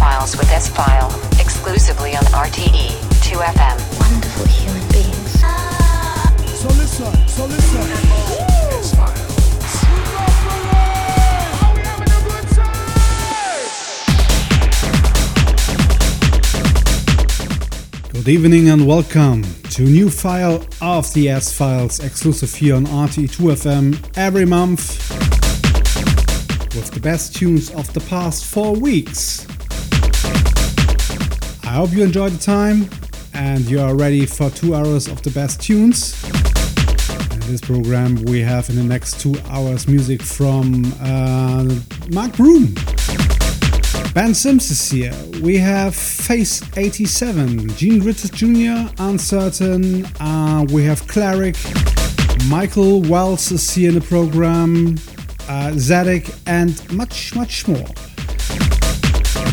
Files with S File, exclusively on RTE 2FM. Wonderful human beings. So listen, so listen. Good evening and welcome to a new file of the S Files exclusive here on RT2FM every month with the best tunes of the past four weeks. I hope you enjoyed the time and you are ready for two hours of the best tunes. In this program, we have in the next two hours music from uh, Mark Broom. Ben Sims is here. We have Fhase 87, Gene Richards Jr., Uncertain. Uh, we have Cleric. Michael Wells is here in the program. Uh, and much, much more.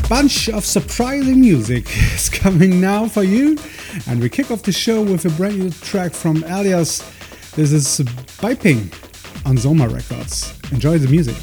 Bunch of surprising music is coming now for you. And we kick off the show with a brand new track from Elyas. This is Bipping on Soma Records. Enjoy the music.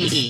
RTE 2FM.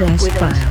with S-File.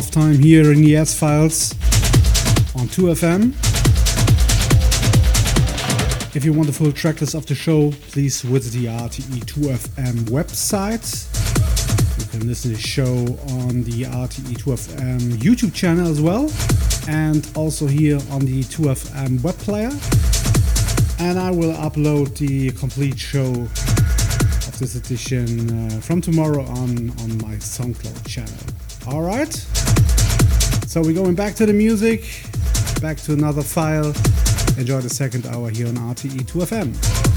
Time here in the S Files on 2FM. If you want the full tracklist of the show, please visit the RTE2FM website. You can listen to the show on the RTE2FM YouTube channel as well, and also here on the 2FM web player. And I will upload the complete show of this edition uh, from tomorrow on on my SoundCloud channel. All right. So we're going back to the music, back to another file. Enjoy the second hour here on RTE 2FM.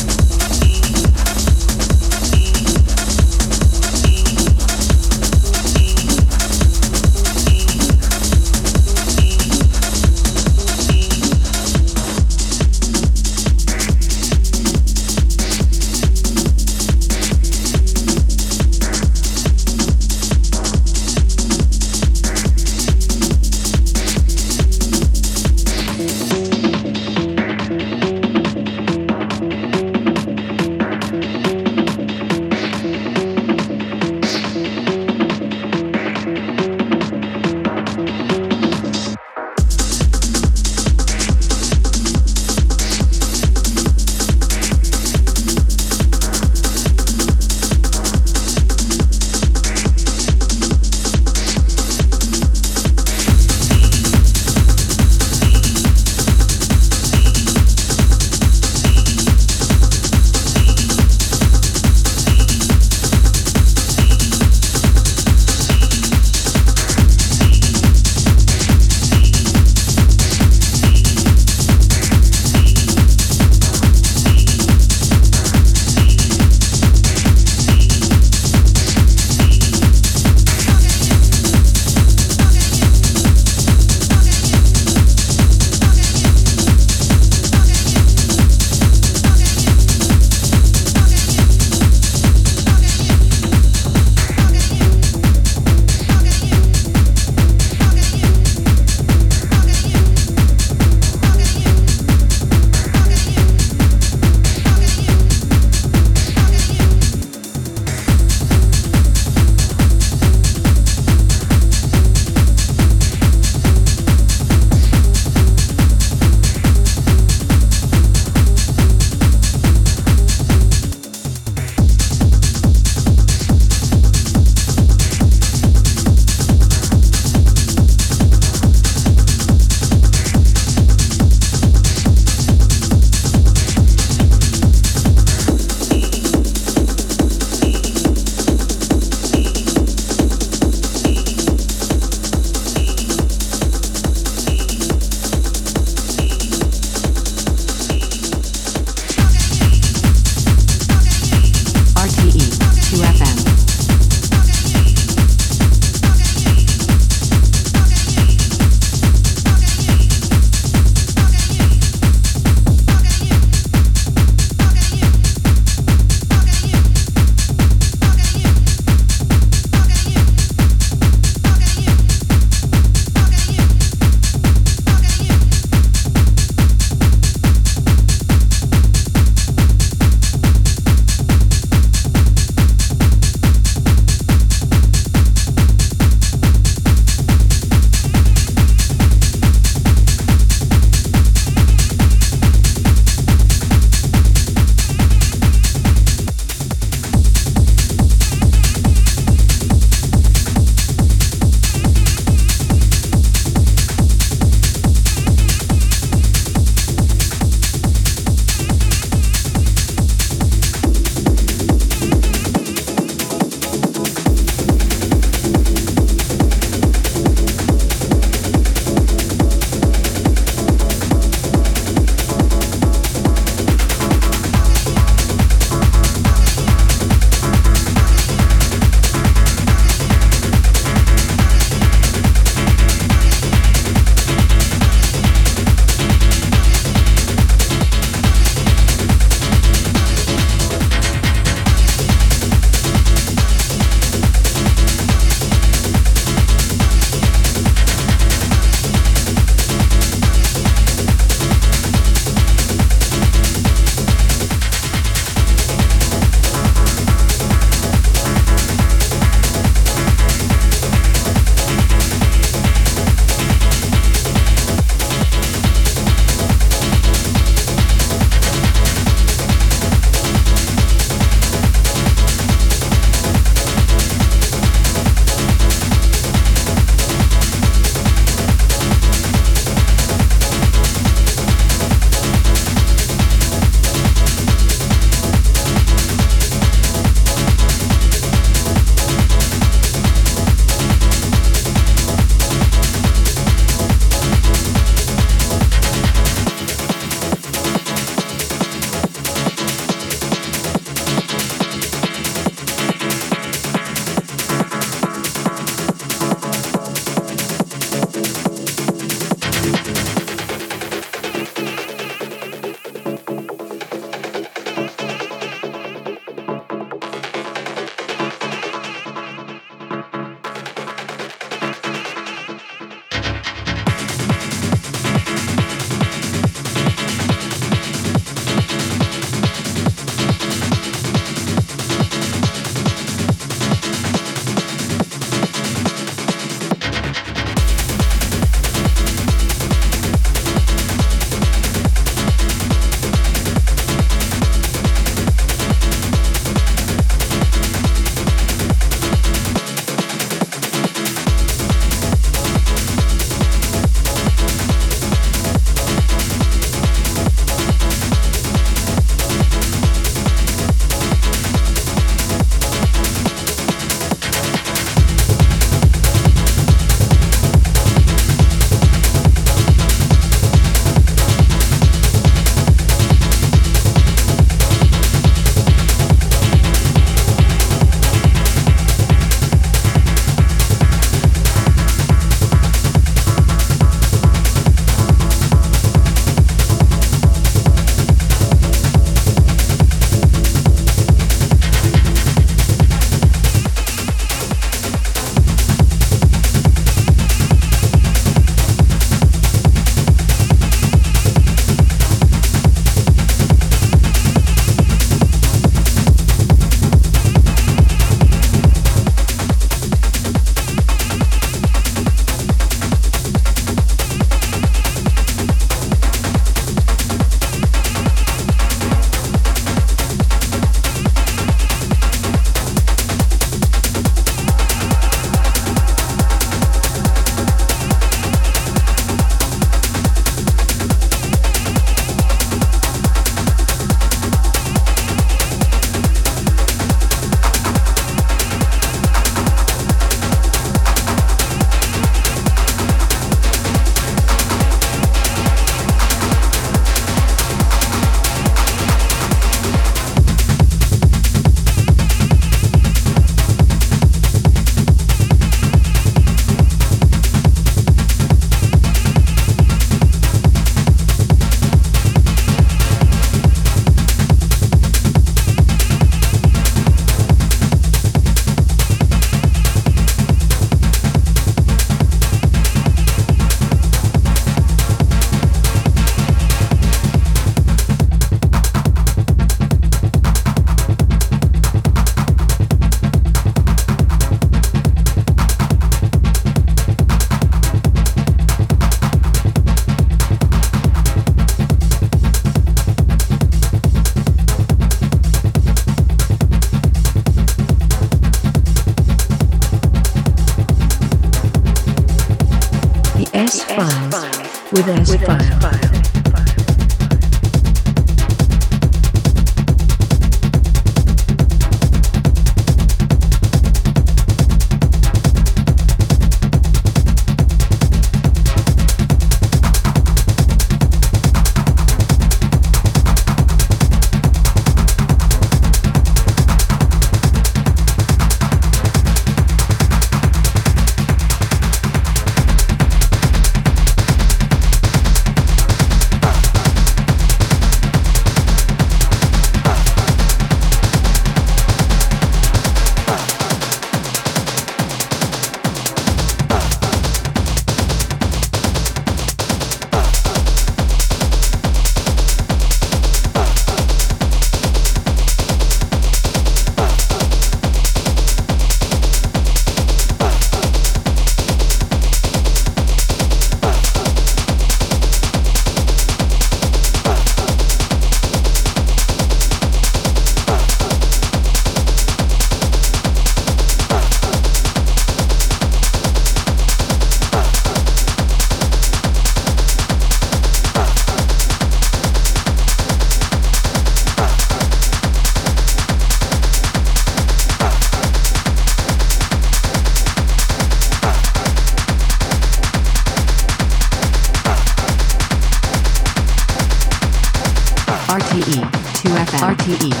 2FM RTE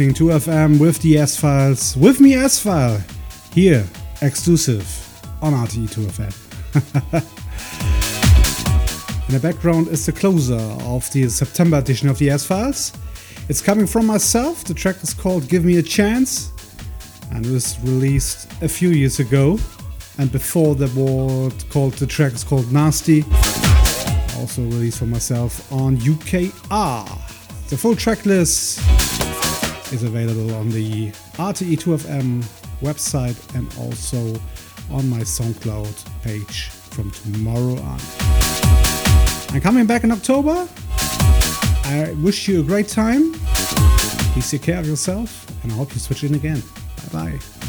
listening to FM with the S Files, with me S File, here, exclusive on RTE2FM. In the background is the closer of the September edition of the S Files. It's coming from myself. The track is called Give Me a Chance and was released a few years ago. And before that, was called the track is called Nasty, also released for myself on UKR. The full track list is available on the RTE2FM website and also on my SoundCloud page from tomorrow on. I'm coming back in October. I wish you a great time. Please take care of yourself and I hope you switch in again. Bye bye.